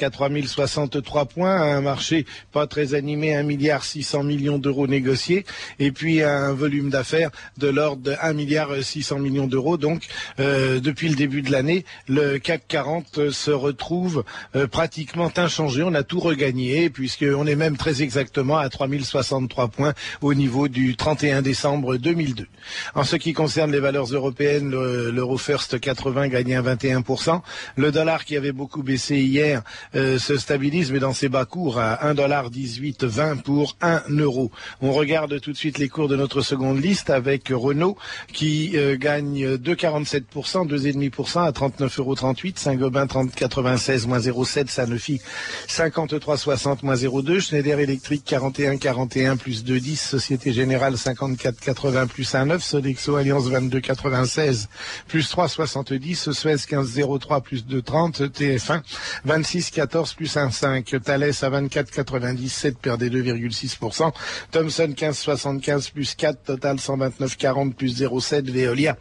qu'à 3063 points, un marché pas très animé, 1 milliard 600 millions d'euros négociés, et puis un volume d'affaires de l'ordre de 1 milliard 600 millions d'euros. Donc, euh, depuis le début de l'année, le CAC 40 se retrouve euh, pratiquement inchangé. On a tout regagné, puisqu'on est même très exactement à 3063 points au niveau du 31 décembre 2002. En ce qui concerne les valeurs européennes, l'euro first 80 gagne 21%. Le dollar qui avait beaucoup baissé hier euh, se stabilise, mais dans ses bas cours à 1,1820 pour 1 euro. On regarde tout de suite les cours de notre seconde liste avec Renault qui euh, gagne 2,47%, 2,5% à 39,38 euros. Saint-Gobain 30,96 moins 0,7, Sanofi 53,60 moins 0,2, Schneider Electric 41,41 plus 2,10, Société Générale 54,80 plus 1,9, Sodexo Alliance 22,96 plus 3,70, Suez 15,03 plus 2,30, TF1 26,14 plus 1,5, Thales à 24,97 perdait 2,6%, Thomson 15,75 plus 4, Total 129,40 plus 0,7, Veolia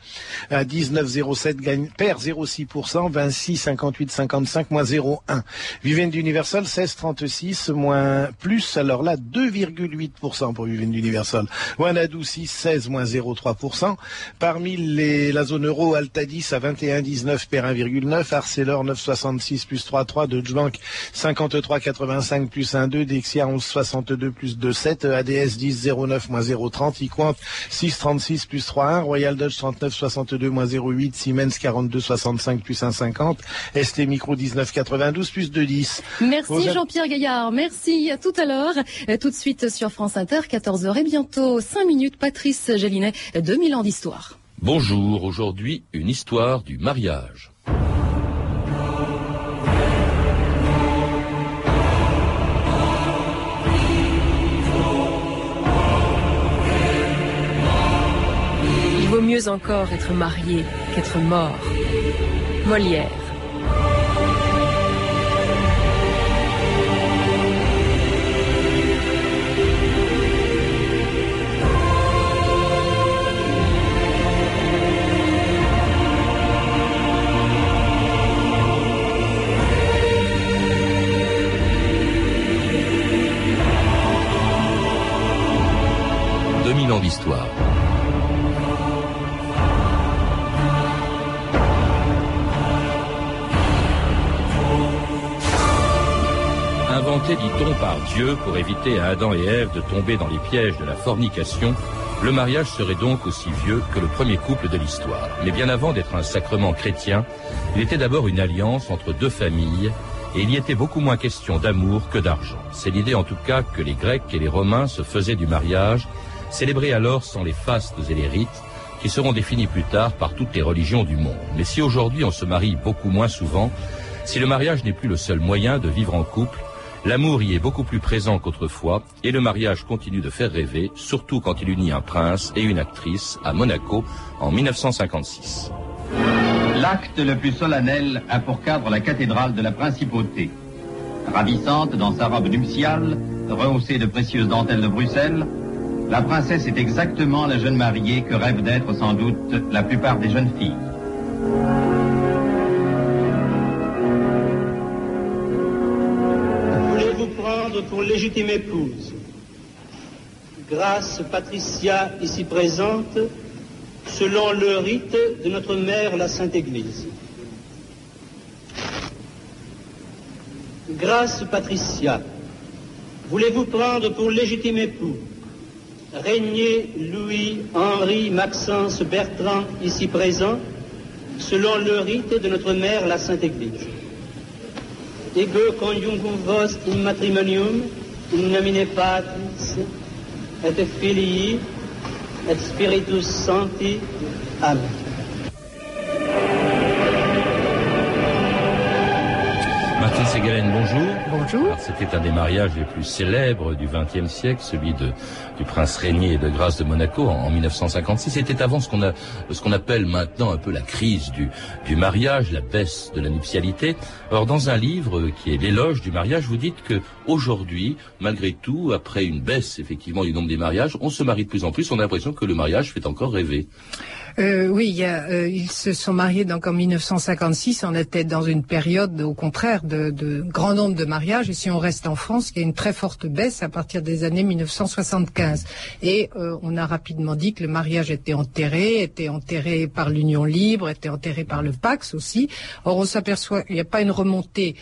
à 19,07 gagne, perd 0,6%, 26, 58, 55 moins 0,1. Vivendi Universal 16,36 moins plus, alors là 2,8% pour Vivendi Universal. Wanadou 6, 16 moins 0,3%. Parmi les, la zone euro, Altadis à 21,19 perd 1,9, Arcelor 9,66 plus 3,3, Deutsche Bank 53,85 plus 1,2, Dexia 11,62 plus 2,7, ADS 10,09 moins 0,30, Equant 6,36 plus 3,1, Royal Dutch 39,62 moins 0,8, Siemens 42,65 plus 1,50, ST Micro 19,92 plus 2,10. Merci Jean-Pierre Gaillard, merci, à tout à l'heure. Euh, tout de suite sur France Inter, 14h et bientôt 5 minutes, Patrice Gélinet, 2000 ans d'histoire. Bonjour, aujourd'hui une histoire du mariage. Mieux encore être marié qu'être mort. Molière. d'histoire. Par Dieu pour éviter à Adam et Ève de tomber dans les pièges de la fornication, le mariage serait donc aussi vieux que le premier couple de l'histoire. Mais bien avant d'être un sacrement chrétien, il était d'abord une alliance entre deux familles et il y était beaucoup moins question d'amour que d'argent. C'est l'idée en tout cas que les Grecs et les Romains se faisaient du mariage, célébré alors sans les fastes et les rites, qui seront définis plus tard par toutes les religions du monde. Mais si aujourd'hui on se marie beaucoup moins souvent, si le mariage n'est plus le seul moyen de vivre en couple, l'amour y est beaucoup plus présent qu'autrefois, et le mariage continue de faire rêver, surtout quand il unit un prince et une actrice à Monaco en 1956. L'acte le plus solennel a pour cadre la cathédrale de la principauté. Ravissante dans sa robe nuptiale, rehaussée de précieuses dentelles de Bruxelles, la princesse est exactement la jeune mariée que rêvent d'être sans doute la plupart des jeunes filles. Pour légitime épouse Grâce Patricia ici présente, selon le rite de notre mère la Sainte Église. Grâce Patricia, voulez-vous prendre pour légitime époux Régnier Louis Henri Maxence Bertrand ici présent, selon le rite de notre mère la Sainte Église. Ego conjungum vos in matrimonium in nomine Patris et Filii et Spiritus Sancti. Amen. Bonjour. Bonjour. C'était un des mariages les plus célèbres du XXe siècle, celui de, du prince régnier et de grâce de Monaco en, en 1956. C'était avant ce qu'on a, ce qu'on appelle maintenant un peu la crise du, du mariage, la baisse de la nuptialité. Or, dans un livre qui est l'éloge du mariage, vous dites que aujourd'hui, malgré tout, après une baisse effectivement du nombre des mariages, on se marie de plus en plus. On a l'impression que le mariage fait encore rêver. Euh, oui, euh, ils se sont mariés donc en 1956. On était dans une période, au contraire, de, de grand nombre de mariages. Et si on reste en France, il y a une très forte baisse à partir des années 1975. Et euh, on a rapidement dit que le mariage était enterré, était enterré par l'union libre, était enterré par le Pax aussi. Or, on s'aperçoit qu'il n'y a pas une remontée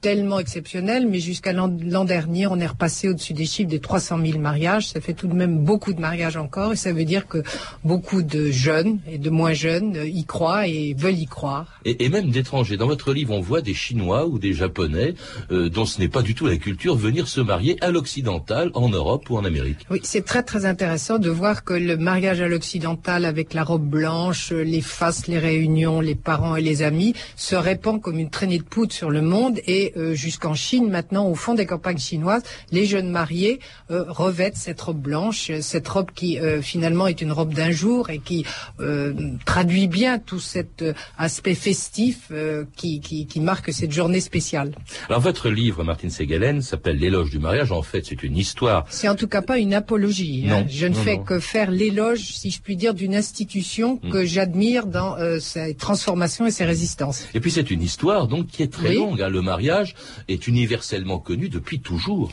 tellement exceptionnel, mais jusqu'à l'an dernier, on est repassé au-dessus des chiffres des 300 000 mariages. Ça fait tout de même beaucoup de mariages encore, et ça veut dire que beaucoup de jeunes et de moins jeunes y croient et veulent y croire. Et, même d'étrangers. Dans votre livre, on voit des Chinois ou des Japonais, euh, dont ce n'est pas du tout la culture, venir se marier à l'occidental, en Europe ou en Amérique. Oui, c'est très très intéressant de voir que le mariage à l'occidental avec la robe blanche, les faces, les réunions, les parents et les amis se répand comme une traînée de poudre sur le monde et euh, jusqu'en Chine maintenant, au fond des campagnes chinoises, les jeunes mariés euh, revêtent cette robe blanche, cette robe qui euh, finalement est une robe d'un jour et qui traduit bien tout cet aspect festif qui, qui, qui, marque cette journée spéciale. Alors votre livre, Martine Segalen, s'appelle L'éloge du mariage. En fait, c'est une histoire. C'est en tout cas pas une apologie. Hein. Non, je ne fais que faire l'éloge, si je puis dire, d'une institution mm. que j'admire dans ses transformations et ses résistances. Et puis c'est une histoire donc qui est très longue. Hein. Le mariage mariage est universellement connu depuis toujours.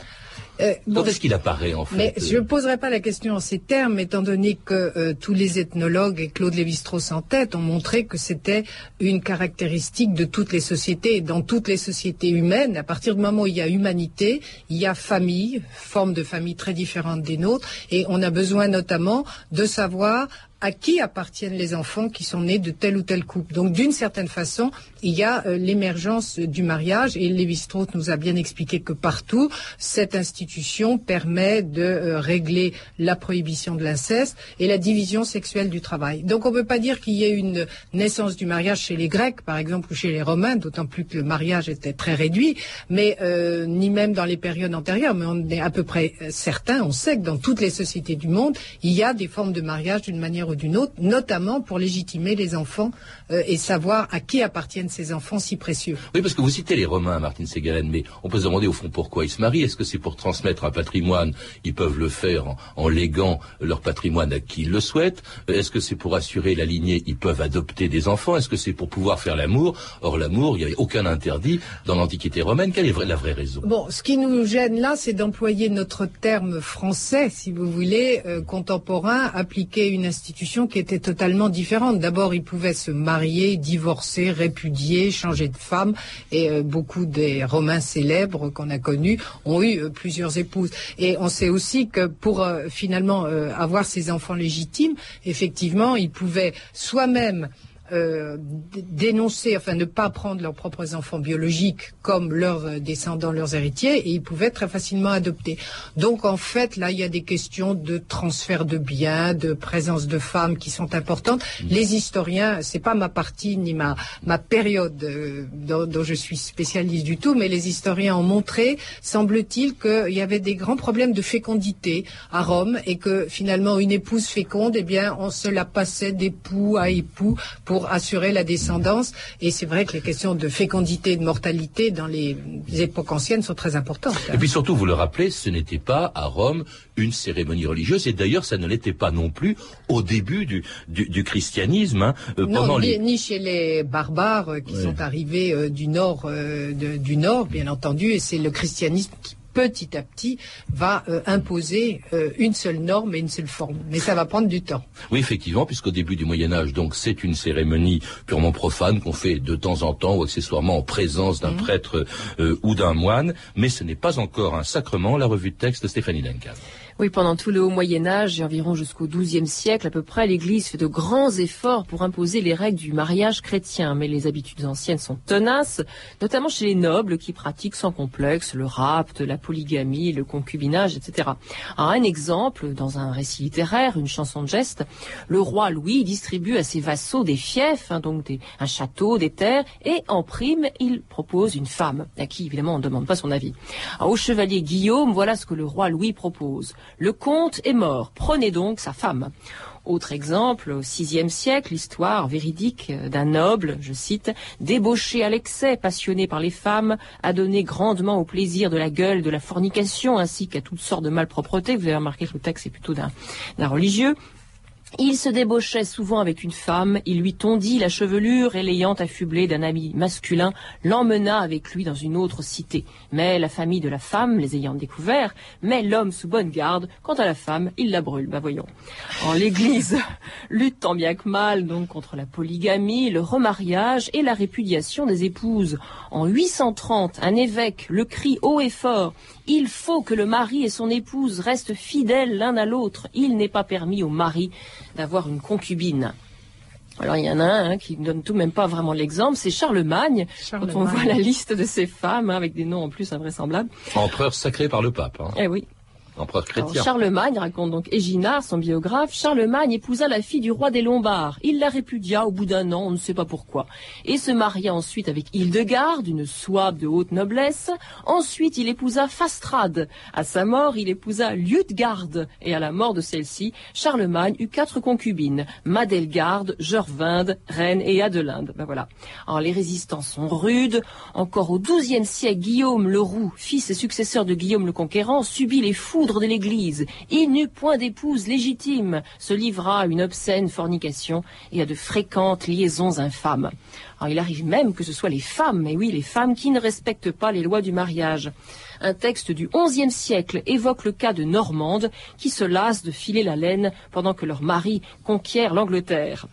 Euh, Quand est-ce qu'il apparaît en fait Mais je ne poserai pas la question en ces termes, étant donné que euh, tous les ethnologues et Claude Lévi-Strauss en tête ont montré que c'était une caractéristique de toutes les sociétés. Et dans toutes les sociétés humaines, à partir du moment où il y a humanité, il y a famille, forme de famille très différente des nôtres, et on a besoin notamment de savoir à qui appartiennent les enfants qui sont nés de tel ou tel couple. Donc d'une certaine façon, il y a euh, l'émergence du mariage et Lévi-Strauss nous a bien expliqué que partout, cette institution permet de euh, régler la prohibition de l'inceste et la division sexuelle du travail. Donc on ne peut pas dire qu'il y ait une naissance du mariage chez les Grecs, par exemple, ou chez les Romains, d'autant plus que le mariage était très réduit, mais euh, ni même dans les périodes antérieures, mais on est à peu près certain, on sait que dans toutes les sociétés du monde, il y a des formes de mariage d'une manière d'une autre, notamment pour légitimer les enfants euh, et savoir à qui appartiennent ces enfants si précieux. Oui, parce que vous citez les Romains, Martine Segalen, mais on peut se demander au fond pourquoi ils se marient. Est-ce que c'est pour transmettre un patrimoine? Ils peuvent le faire en, léguant leur patrimoine à qui ils le souhaitent. Est-ce que c'est pour assurer la lignée? Ils peuvent adopter des enfants. Est-ce que c'est pour pouvoir faire l'amour? Or, l'amour, il n'y avait aucun interdit dans l'Antiquité romaine. Quelle est la vraie raison? Bon, ce qui nous gêne là, c'est d'employer notre terme français, si vous voulez, euh, contemporain, appliquer une institution qui était totalement différente. D'abord, ils pouvaient se marier, divorcer, répudier, changer de femme, et euh, beaucoup des Romains célèbres qu'on a connus ont eu euh, plusieurs épouses. Et on sait aussi que pour euh, finalement avoir ces enfants légitimes, effectivement, ils pouvaient soi-même euh, dénoncer, enfin ne pas prendre leurs propres enfants biologiques comme leurs euh, descendants, leurs héritiers, et ils pouvaient très facilement adopter. Donc en fait, là, il y a des questions de transfert de biens, de présence de femmes qui sont importantes. Mmh. Les historiens, c'est pas ma partie ni ma ma période euh, dont, dont, je suis spécialiste du tout, mais les historiens ont montré, semble-t-il, qu'il y avait des grands problèmes de fécondité à Rome et que finalement une épouse féconde, eh bien, on se la passait d'époux à époux pour pour assurer la descendance. Et c'est vrai que les questions de fécondité et de mortalité dans les époques anciennes sont très importantes. Et puis surtout, vous le rappelez, ce n'était pas à Rome une cérémonie religieuse, et d'ailleurs, ça ne l'était pas non plus au début du, du, christianisme. Hein, euh, non, ni, chez les barbares qui sont arrivés euh, du nord, euh, du nord, bien entendu, et c'est le christianisme qui petit à petit, va euh, imposer euh, une seule norme et une seule forme. Mais ça va prendre du temps. Oui, effectivement, puisqu'au début du Moyen Âge, donc, c'est une cérémonie purement profane qu'on fait de temps en temps ou accessoirement en présence d'un mmh. prêtre euh, ou d'un moine, mais ce n'est pas encore un sacrement. La revue de texte de Stéphanie Duncan. Oui, pendant tout le haut Moyen Âge et environ jusqu'au XIIe siècle à peu près, l'Église fait de grands efforts pour imposer les règles du mariage chrétien. Mais les habitudes anciennes sont tenaces, notamment chez les nobles qui pratiquent sans complexe le rapt, la polygamie, le concubinage, etc. un exemple, dans un récit littéraire, une chanson de geste, le roi Louis distribue à ses vassaux des fiefs, hein, donc un château, des terres, et en prime, il propose une femme, à qui évidemment on ne demande pas son avis. au chevalier Guillaume, voilà ce que le roi Louis propose. Le comte est mort, prenez donc sa femme. Autre exemple, au VIe siècle, l'histoire véridique d'un noble, je cite, débauché à l'excès, passionné par les femmes, a donné grandement au plaisir de la gueule, de la fornication, ainsi qu'à toutes sortes de malpropretés. Vous avez remarqué que le texte est plutôt d'un religieux Il se débauchait souvent avec une femme, il lui tondit la chevelure et l'ayant affublé d'un ami masculin, l'emmena avec lui dans une autre cité. Mais la famille de la femme, les ayant découverts, met l'homme sous bonne garde. Quant à la femme, il la brûle. Bah. En l'Église lutte tant bien que mal donc contre la polygamie, le remariage et la répudiation des épouses. En 830, un évêque le crie haut et fort il faut que le mari et son épouse restent fidèles l'un à l'autre. Il n'est pas permis au mari d'avoir une concubine. Alors il y en a un hein, qui ne donne tout même pas vraiment l'exemple, c'est Charlemagne, Quand on voit la liste de ces femmes, hein, avec des noms en plus invraisemblables. Empereur sacré par le pape. Hein. Eh oui. Charlemagne, raconte donc Éginard, son biographe, Charlemagne épousa la fille du roi des Lombards. Il la répudia au bout d'un an, on ne sait pas pourquoi, et se maria ensuite avec Hildegarde, une souabe de haute noblesse. Ensuite, il épousa Fastrade. À sa mort, il épousa Liutgarde, et à la mort de celle-ci, Charlemagne eut quatre concubines, Madelgarde, Gervinde, Reine et Adelinde. Ben voilà. Alors les résistants sont rudes. Encore au XIIe siècle, Guillaume le Roux, fils et successeur de Guillaume le Conquérant, subit les fous de l'Église. Il n'eut point d'épouse légitime, se livra à une obscène fornication et à de fréquentes liaisons infâmes. il arrive même que ce soit les femmes, mais oui, les femmes qui ne respectent pas les lois du mariage. Un texte du XIe siècle évoque le cas de Normandes qui se lassent de filer la laine pendant que leur mari conquiert l'Angleterre.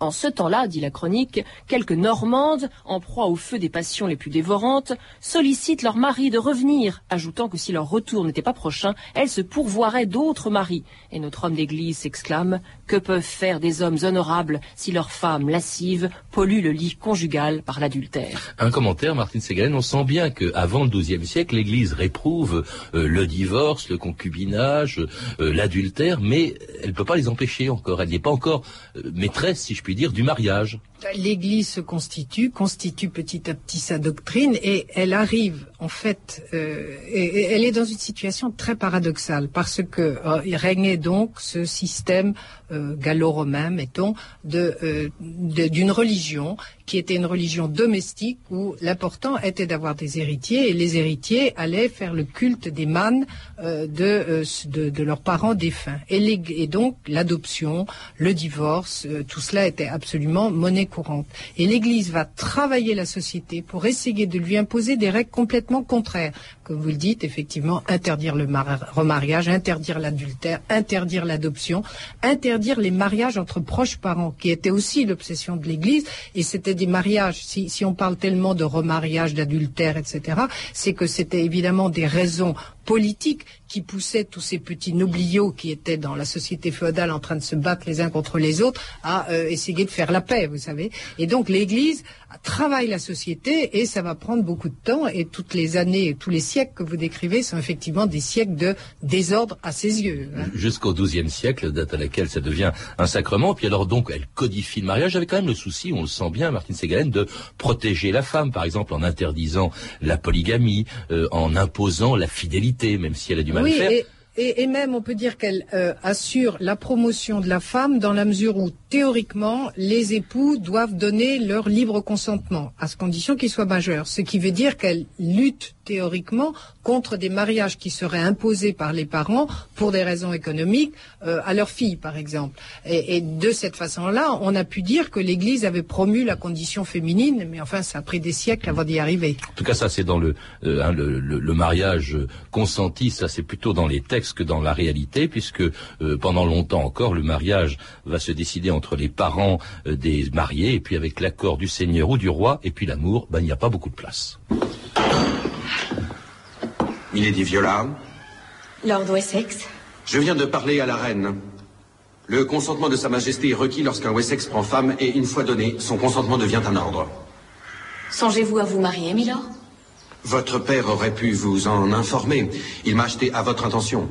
En ce temps-là, dit la chronique, quelques Normandes, en proie au feu des passions les plus dévorantes, sollicitent leur mari de revenir, ajoutant que si leur retour n'était pas prochain, elles se pourvoiraient d'autres maris. Et notre homme d'église s'exclame Que peuvent faire des hommes honorables si leurs femmes lascives polluent le lit conjugal par l'adultère? Un commentaire, Martine Ségalen, on sent bien qu'avant le XIIe siècle, l'Église réprouve euh, le divorce, le concubinage, euh, l'adultère, mais elle ne peut pas les empêcher encore. Elle n'est pas encore euh, maîtresse, si je puis dire, du mariage. L'Église se constitue, constitue petit à petit sa doctrine et elle arrive en fait, euh, elle est dans une situation très paradoxale parce que euh, régnait donc ce système gallo-romain, mettons, d'une religion qui était une religion domestique où l'important était d'avoir des héritiers et les héritiers allaient faire le culte des mânes de, de, leurs parents défunts. Et, et donc l'adoption, le divorce, tout cela était absolument monnaie courante. Et l'Église va travailler la société pour essayer de lui imposer des règles complètement contraires. Comme vous le dites, effectivement, interdire le remariage, interdire l'adultère, interdire l'adoption, interdire les mariages entre proches parents, qui était aussi l'obsession de l'Église. Et c'était des mariages, si, si on parle tellement de remariage, d'adultère, etc., c'est que c'était évidemment des raisons politiques qui poussait tous ces petits nobliaux qui étaient dans la société féodale en train de se battre les uns contre les autres à euh, essayer de faire la paix, vous savez. Et donc l'Église travaille la société et ça va prendre beaucoup de temps et toutes les années et tous les siècles que vous décrivez sont effectivement des siècles de désordre à ses yeux. Hein. Jusqu'au XIIe siècle, date à laquelle ça devient un sacrement. Puis alors donc elle codifie le mariage avec quand même le souci, on le sent bien, Martine Ségalen, de protéger la femme, par exemple en interdisant la polygamie, euh, en imposant la fidélité, même si elle a du mal à faire. Et, même, on peut dire qu'elle euh, assure la promotion de la femme dans la mesure où, théoriquement, les époux doivent donner leur libre consentement, à condition qu'ils soient majeurs. Ce qui veut dire qu'elle lutte théoriquement contre des mariages qui seraient imposés par les parents pour des raisons économiques euh, à leurs filles, par exemple. Et, de cette façon-là, on a pu dire que l'Église avait promu la condition féminine, mais enfin, ça a pris des siècles avant d'y arriver. En tout cas, ça, c'est dans le, euh, hein, le, mariage consenti, ça, c'est plutôt dans les textes que dans la réalité, puisque euh, pendant longtemps encore, le mariage va se décider entre les parents des mariés, et puis avec l'accord du Seigneur ou du roi, et puis l'amour, ben, il n'y a pas beaucoup de place. Il est dit Viola. Lord Wessex. Je viens de parler à la reine. Le consentement de Sa Majesté est requis lorsqu'un Wessex prend femme et une fois donné, son consentement devient un ordre. Songez-vous à vous marier, Milord? Votre père aurait pu vous en informer. Il m'a acheté à votre intention.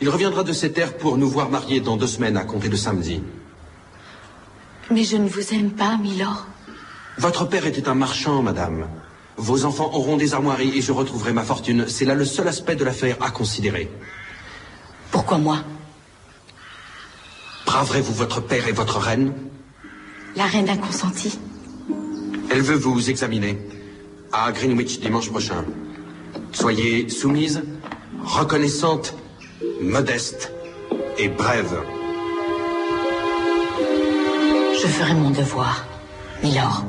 Il reviendra de ces terres pour nous voir mariés dans deux semaines à compter de samedi. Mais je ne vous aime pas, Milord. Votre père était un marchand, madame. Vos enfants auront des armoiries et je retrouverai ma fortune. C'est là le seul aspect de l'affaire à considérer. Pourquoi moi? Braverez-vous votre père et votre reine? La reine a consenti. Elle veut vous examiner à Greenwich dimanche prochain. Soyez soumise, reconnaissante, modeste et brève. Je ferai mon devoir, Milord.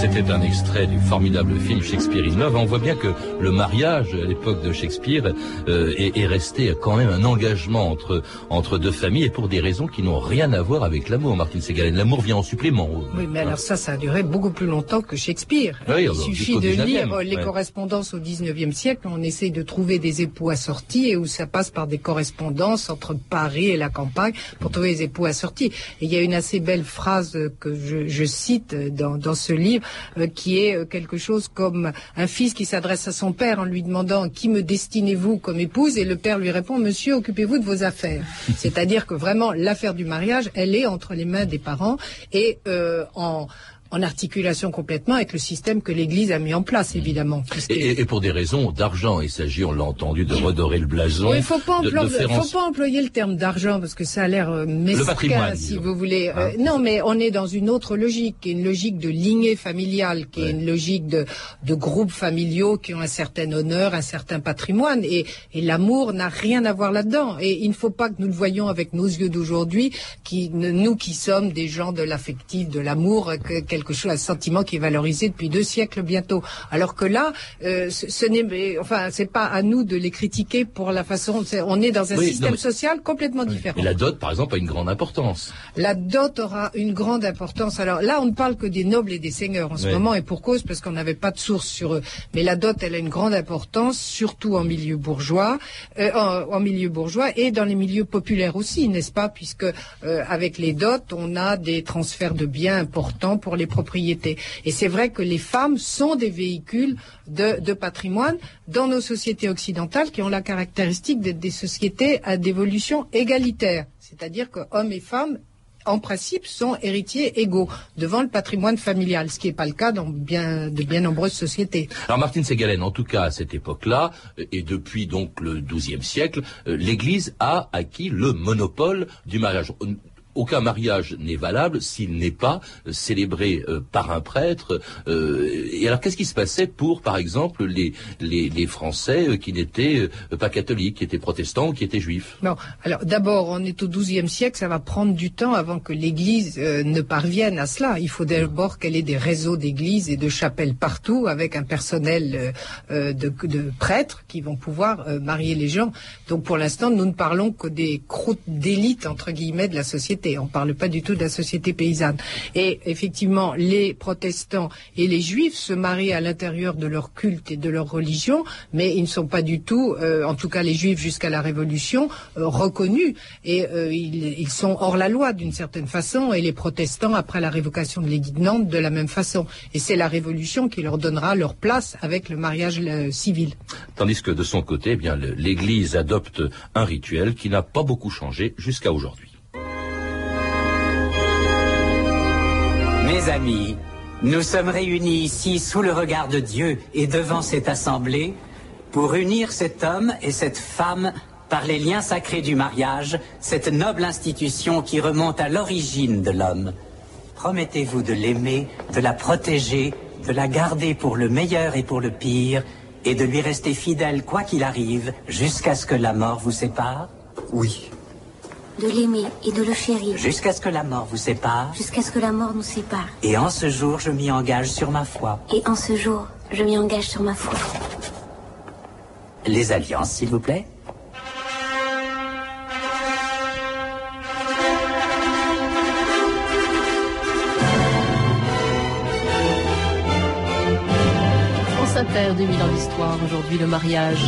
C'était un extrait du formidable film Shakespeare in Love. On voit bien que le mariage à l'époque de Shakespeare euh, est, est, resté quand même un engagement entre entre deux familles et pour des raisons qui n'ont rien à voir avec l'amour. Martine Segalen, l'amour vient en supplément. Oui, mais alors ça, ça a duré beaucoup plus longtemps que Shakespeare. Oui, Il suffit de lire les ouais. correspondances au 19e siècle. On essaye de trouver des époux assortis et où ça passe par des correspondances entre Paris et la campagne pour trouver des époux assortis. Et il y a une assez belle phrase que je, je cite dans, dans ce livre euh, qui est euh, quelque chose comme un fils qui s'adresse à son père en lui demandant qui me destinez-vous comme épouse? Et le père lui répond monsieur occupez-vous de vos affaires. C'est-à-dire que vraiment l'affaire du mariage elle est entre les mains des parents et euh, en en articulation complètement avec le système que l'Église a mis en place, évidemment. Et, et, pour des raisons d'argent, il s'agit, on l'a entendu, de redorer le blason. Il ne faut, pas, de, emplo de faire en... faut pas employer le terme d'argent parce que ça a l'air euh, mesquin, si disons. vous voulez. Ah. Euh, non, mais on est dans une autre logique, qui est une logique de lignée familiale, qui Ouais. est une logique de, de groupes familiaux qui ont un certain honneur, un certain patrimoine. Et, et l'amour n'a rien à voir là-dedans. Et il ne faut pas que nous le voyions avec nos yeux d'aujourd'hui, qui, nous qui sommes des gens de l'affectif, de l'amour, que quelque chose, un sentiment qui est valorisé depuis deux siècles bientôt. Alors que là, euh, ce, ce n'est, enfin, c'est pas à nous de les critiquer pour la façon. On est dans un Oui, système non, mais- social complètement différent. Et la dot, par exemple, a une grande importance. La dot aura une grande importance. Alors là, on ne parle que des nobles et des seigneurs en ce Ouais. moment, et pour cause, parce qu'on n'avait pas de source sur eux. Mais la dot, elle a une grande importance, surtout en milieu bourgeois, euh, en, en milieu bourgeois et dans les milieux populaires aussi, n'est-ce pas? Puisque euh, avec les dots, on a des transferts de biens importants pour les propriétés. Et c'est vrai que les femmes sont des véhicules de, patrimoine dans nos sociétés occidentales qui ont la caractéristique d'être des sociétés à d'évolution égalitaire. C'est-à-dire que hommes et femmes en principe, sont héritiers égaux devant le patrimoine familial, ce qui n'est pas le cas dans bien, de bien nombreuses sociétés. Alors Martine Segalen, en tout cas à cette époque-là, euh, et depuis donc le XIIe siècle, euh, l'Église a acquis le monopole du mariage. Aucun mariage n'est valable s'il n'est pas euh, célébré euh, par un prêtre. euh, et alors qu'est-ce qui se passait pour, par exemple, les, les, Français qui n'étaient pas catholiques, qui étaient protestants ou qui étaient juifs? Bon, alors d'abord, on est au XIIe siècle, ça va prendre du temps avant que l'Église ne parvienne à cela. Il faut d'abord qu'elle ait des réseaux d'églises et de chapelles partout, avec un personnel de, prêtres qui vont pouvoir marier les gens. Donc pour l'instant, nous ne parlons que des croûtes d'élite entre guillemets de la société. On ne parle pas du tout de la société paysanne. Et effectivement, les protestants et les juifs se marient à l'intérieur de leur culte et de leur religion, mais ils ne sont pas du tout, euh, en tout cas les juifs jusqu'à la Révolution, euh, reconnus. Et euh, ils, sont hors la loi d'une certaine façon, et les protestants, après la révocation de l'édit de Nantes, de la même façon. Et c'est la Révolution qui leur donnera leur place avec le mariage euh, civil. Tandis que de son côté, eh bien, l'Église adopte un rituel qui n'a pas beaucoup changé jusqu'à aujourd'hui. Mes amis, nous sommes réunis ici sous le regard de Dieu et devant cette assemblée pour unir cet homme et cette femme par les liens sacrés du mariage, cette noble institution qui remonte à l'origine de l'homme. Promettez-vous de l'aimer, de la protéger, de la garder pour le meilleur et pour le pire, et de lui rester fidèle quoi qu'il arrive, jusqu'à ce que la mort vous sépare? Oui. De l'aimer et de le chérir, Jusqu'à ce que la mort vous sépare jusqu'à ce que la mort nous sépare. Et en ce jour, je m'y engage sur ma foi. Et en ce jour, je m'y engage sur ma foi. Les alliances, s'il vous plaît. France Inter, 2000 ans d'histoire, aujourd'hui le mariage.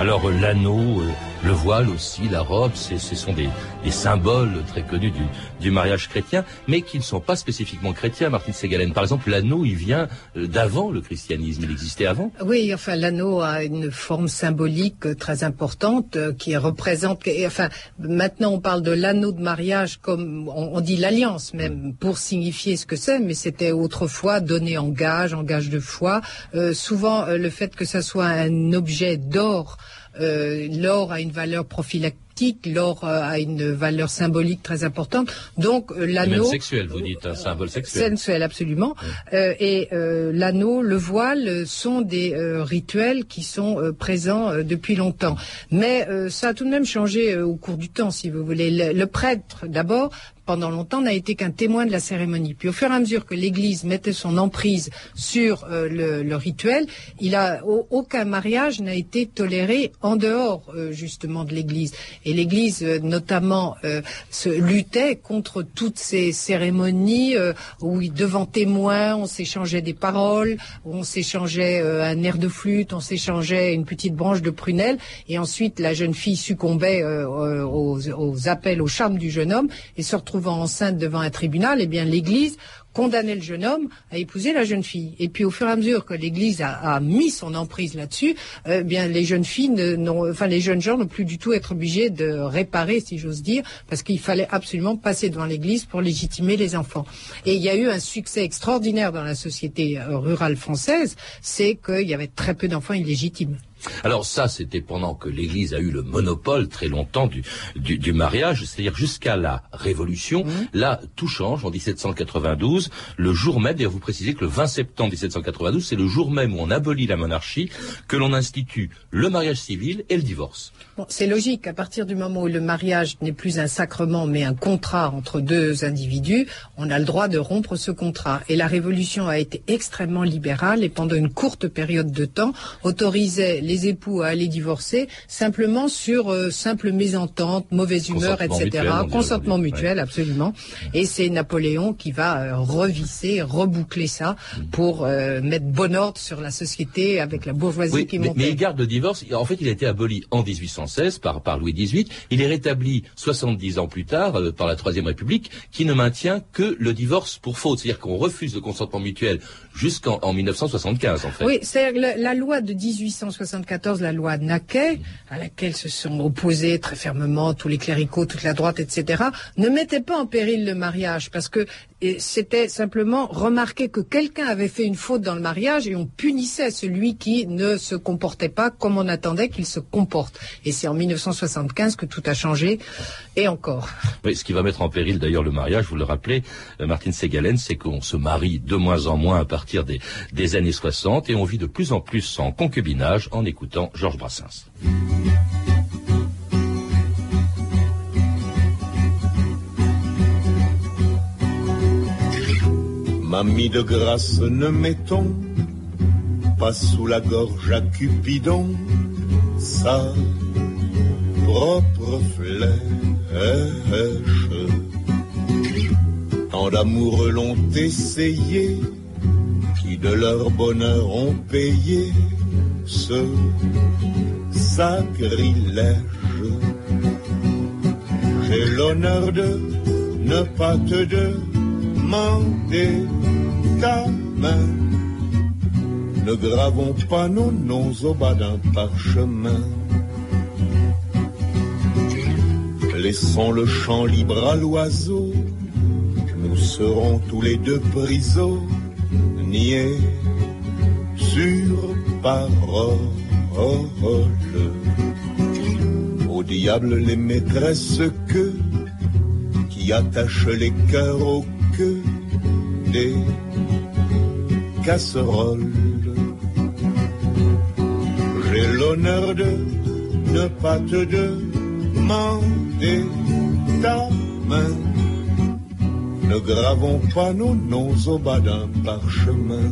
Alors euh, l'anneau, euh, le voile aussi, la robe, c'est- ce sont des, des symboles très connus du, du mariage chrétien, mais qui ne sont pas spécifiquement chrétiens, Martine Ségalène. Par exemple, l'anneau, il vient euh, d'avant le christianisme, il existait avant. Oui, enfin, l'anneau a une forme symbolique euh, très importante euh, qui représente. et, enfin, maintenant, on parle de l'anneau de mariage comme on, on dit l'alliance même pour signifier ce que c'est, mais c'était autrefois donné en gage, en gage de foi. Euh, souvent, le fait que ça soit un objet d'or. Euh, L'or a une valeur prophylactique l'or euh, a une valeur symbolique très importante. Donc euh, l'anneau, sexuel, vous dites, un symbole sexuel. sensuel absolument, et l'anneau, le voile sont des rituels qui sont présents depuis longtemps. Mais ça a tout de même changé au cours du temps, si vous voulez. Le, le prêtre, d'abord, pendant longtemps, n'a été qu'un témoin de la cérémonie. Puis au fur et à mesure que l'Église mettait son emprise sur euh, le, rituel, il a au- aucun mariage n'a été toléré en dehors euh, justement de l'Église. Et l'Église, euh, notamment, se luttait contre toutes ces cérémonies où devant témoins, on s'échangeait des paroles, où on s'échangeait un air de flûte, on s'échangeait une petite branche de prunelle, et ensuite la jeune fille succombait aux, aux appels, au charme du jeune homme, et se enceinte devant un tribunal, eh bien l'Église condamnait le jeune homme à épouser la jeune fille. Et puis au fur et à mesure que l'Église a, mis son emprise là-dessus, euh, bien les jeunes filles, ne- enfin les jeunes gens n'ont plus du tout être obligés de réparer, si j'ose dire, parce qu'il fallait absolument passer devant l'Église pour légitimer les enfants. Et il y a eu un succès extraordinaire dans la société euh, rurale française, c'est qu'il y avait très peu d'enfants illégitimes. Alors ça, c'était pendant que l'Église a eu le monopole très longtemps du, du, du mariage, c'est-à-dire jusqu'à la Révolution. Là, tout change en 1792. Le jour même, d'ailleurs vous précisez que le 20 septembre 1792, c'est le jour même où on abolit la monarchie, que l'on institue le mariage civil et le divorce. Bon, c'est logique. À partir du moment où le mariage n'est plus un sacrement, mais un contrat entre deux individus, on a le droit de rompre ce contrat. Et la Révolution a été extrêmement libérale et pendant une courte période de temps autorisait les époux à aller divorcer simplement sur euh, simple mésentente, mauvaise humeur, etc. mutuel, Consentement mutuel, absolument. Et c'est Napoléon qui va euh, revisser, reboucler ça pour euh, mettre bon ordre sur la société avec la bourgeoisie Oui, qui montait. mais il garde le divorce. En fait, il a été aboli en 1816 par, par Louis XVIII. Il est rétabli 70 ans plus tard euh, par la Troisième République, qui ne maintient que le divorce pour faute. C'est-à-dire qu'on refuse le consentement mutuel jusqu'en en 1975, en fait. Oui, c'est la, la loi de 1874, la loi Naquet, à laquelle se sont opposés très fermement tous les cléricaux, toute la droite, etc., ne mettait pas en péril le mariage parce que c'était simplement remarquer que quelqu'un avait fait une faute dans le mariage et on punissait celui qui ne se comportait pas comme on attendait qu'il se comporte. Et c'est en 1975 que tout a changé et encore. Ce qui va mettre en péril d'ailleurs le mariage, vous le rappelez, euh, Martine Segalen, c'est qu'on se marie de moins en moins à partir des, des années 60 et on vit de plus en plus en concubinage en écoutant Georges Brassens. Mamie de grâce, ne mettons pas sous la gorge à Cupidon sa propre flèche. Tant d'amoureux l'ont essayé, qui de leur bonheur ont payé ce sacrilège. J'ai l'honneur de ne pas te demander ta. Ne gravons pas nos noms au bas d'un parchemin. Laissons le champ libre à l'oiseau. Nous serons tous les deux prisonniers sur parole. Au diable les maîtresses que qui attachent les cœurs au des casseroles. J'ai l'honneur de ne pas te demander ta main. Ne gravons pas nos noms au bas d'un parchemin.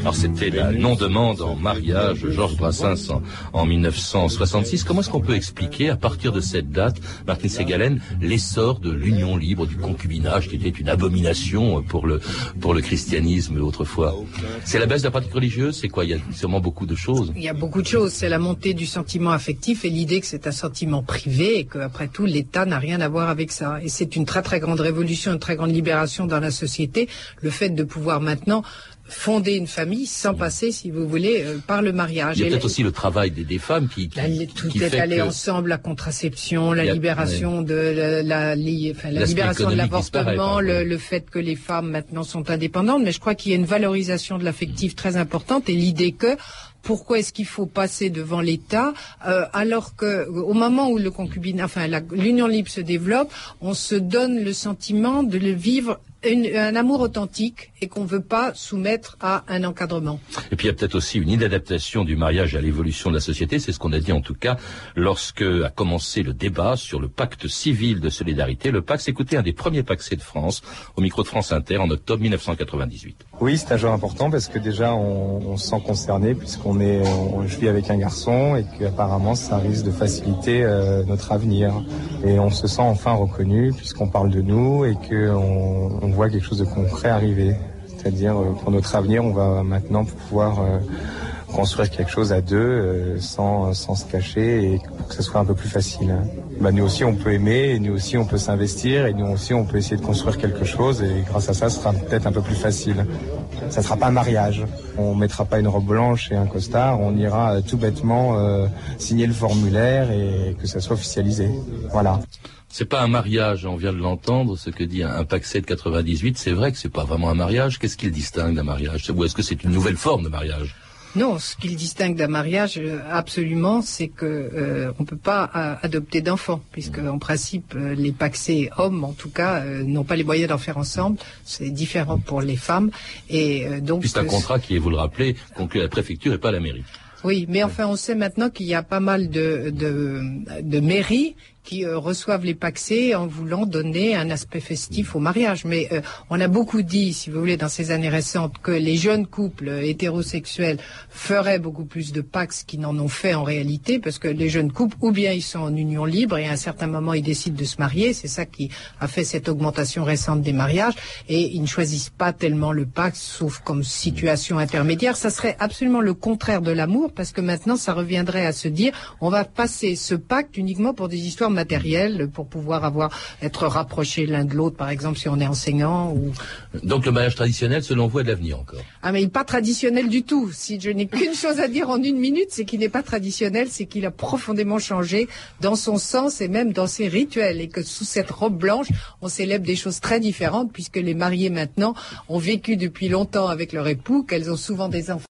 Alors c'était la non-demande en mariage de Georges Brassens en, en 1966. Comment est-ce qu'on peut expliquer, à partir de cette date, Martine Segalen, l'essor de l'union libre, du concubinage, qui était une abomination pour le, pour le christianisme autrefois? C'est la baisse de la pratique religieuse? C'est quoi? Il y a sûrement beaucoup de choses. Il y a beaucoup de choses. C'est la montée du sentiment affectif et l'idée que c'est un sentiment privé et qu'après tout, l'État n'a rien à voir avec ça. Et c'est une très très grande révolution, une très grande libération dans la société. Le fait de pouvoir maintenant fonder une famille sans passer, si vous voulez, euh, par le mariage. Il y a Et peut-être aussi le travail des, des femmes qui, qui, la- tout qui est allé que- ensemble, la contraception, la a- libération de la, la, li- enfin, la L'aspect libération de l'avortement, le, le fait que les femmes maintenant sont indépendantes, mais je crois qu'il y a une valorisation de l'affectif très importante et l'idée que pourquoi est-ce qu'il faut passer devant l'État euh, alors que au moment où le concubinat, enfin l'union libre se développe, on se donne le sentiment de le vivre un amour authentique et qu'on ne veut pas soumettre à un encadrement. Et puis il y a peut-être aussi une inadaptation du mariage à l'évolution de la société, c'est ce qu'on a dit en tout cas lorsque a commencé le débat sur le pacte civil de solidarité. Le pacte, écoutez, un des premiers pactes de France au micro de France Inter en octobre 1998. Oui, c'est un jour important parce que déjà on, se sent concerné puisqu'on est, je vis avec un garçon et qu'apparemment ça risque de faciliter euh, notre avenir. Et on se sent enfin reconnu puisqu'on parle de nous et qu'on on voit quelque chose de concret arriver. C'est-à-dire, euh, pour notre avenir, on va maintenant pouvoir euh, construire quelque chose à deux sans, sans se cacher et pour que ce soit un peu plus facile. Bah, nous aussi, on peut aimer, et nous aussi, on peut s'investir, et nous aussi, on peut essayer de construire quelque chose, et grâce à ça, ce sera peut-être un peu plus facile. Ça ne sera pas un mariage. On mettra pas une robe blanche et un costard, on ira tout bêtement signer le formulaire et que ça soit officialisé. Voilà. C'est pas un mariage, on vient de l'entendre, ce que dit un, Paxet de 98. C'est vrai que c'est pas vraiment un mariage. Qu'est-ce qu'il distingue d'un mariage? Ou est-ce que c'est une nouvelle forme de mariage? Non, ce qu'il distingue d'un mariage, euh, absolument, c'est que euh, on peut pas euh, adopter d'enfants, puisque en principe les paxés hommes, en tout cas, n'ont pas les moyens d'en faire ensemble. C'est différent pour les femmes, et donc. C'est un contrat qui est, vous le rappelez, conclu à la préfecture et pas à la mairie. Oui, mais enfin, on sait maintenant qu'il y a pas mal de, de, de mairies qui euh, reçoivent les paxés en voulant donner un aspect festif au mariage. Mais euh, on a beaucoup dit, si vous voulez, dans ces années récentes, que les jeunes couples hétérosexuels feraient beaucoup plus de pax qu'ils n'en ont fait en réalité, parce que les jeunes couples, ou bien ils sont en union libre et à un certain moment ils décident de se marier, c'est ça qui a fait cette augmentation récente des mariages, et ils ne choisissent pas tellement le pax, sauf comme situation intermédiaire. Ça serait absolument le contraire de l'amour, parce que maintenant ça reviendrait à se dire, on va passer ce pacte uniquement pour des histoires matériel pour pouvoir avoir être rapprochés l'un de l'autre, par exemple si on est enseignant ou. Donc le mariage traditionnel, selon vous, est de l'avenir encore. Ah mais il n'est pas traditionnel du tout. Si je n'ai qu'une chose à dire en une minute, c'est qu'il n'est pas traditionnel, c'est qu'il a profondément changé dans son sens et même dans ses rituels, et que sous cette robe blanche, on célèbre des choses très différentes puisque les mariés maintenant ont vécu depuis longtemps avec leur époux, qu'elles ont souvent des enfants.